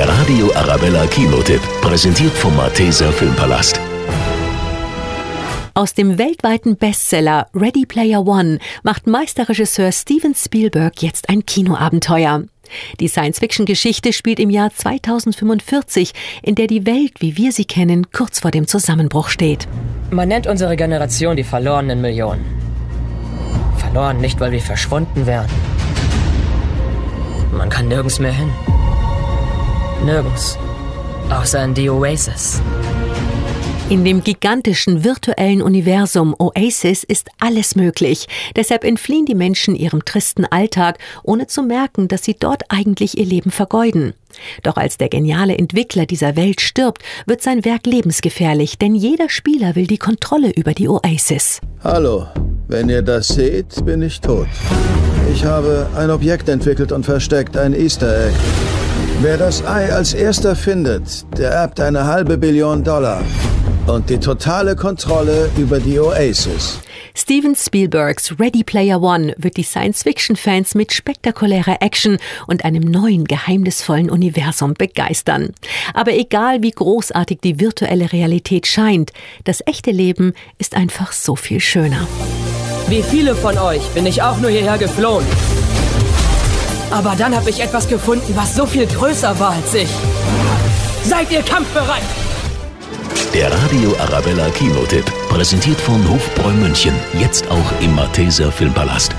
Der Radio Arabella Kinotipp, präsentiert vom Malteser Filmpalast. Aus dem weltweiten Bestseller Ready Player One macht Meisterregisseur Steven Spielberg jetzt ein Kinoabenteuer. Die Science-Fiction-Geschichte spielt im Jahr 2045, in der die Welt, wie wir sie kennen, kurz vor dem Zusammenbruch steht. Man nennt unsere Generation die verlorenen Millionen. Verloren nicht, weil wir verschwunden wären. Man kann nirgends mehr hin. Nirgends. Außer in die Oasis. In dem gigantischen virtuellen Universum Oasis ist alles möglich. Deshalb entfliehen die Menschen ihrem tristen Alltag, ohne zu merken, dass sie dort eigentlich ihr Leben vergeuden. Doch als der geniale Entwickler dieser Welt stirbt, wird sein Werk lebensgefährlich, denn jeder Spieler will die Kontrolle über die Oasis. Hallo, wenn ihr das seht, bin ich tot. Ich habe ein Objekt entwickelt und versteckt, ein Easter Egg. Wer das Ei als erster findet, der erbt eine halbe Billion Dollar und die totale Kontrolle über die Oasis. Steven Spielbergs Ready Player One wird die Science-Fiction-Fans mit spektakulärer Action und einem neuen geheimnisvollen Universum begeistern. Aber egal wie großartig die virtuelle Realität scheint, das echte Leben ist einfach so viel schöner. Wie viele von euch bin ich auch nur hierher geflohen. Aber dann habe ich etwas gefunden, was so viel größer war als ich. Seid ihr kampfbereit? Der Radio Arabella Kinotipp, präsentiert von Hofbräu München, jetzt auch im Malteser Filmpalast.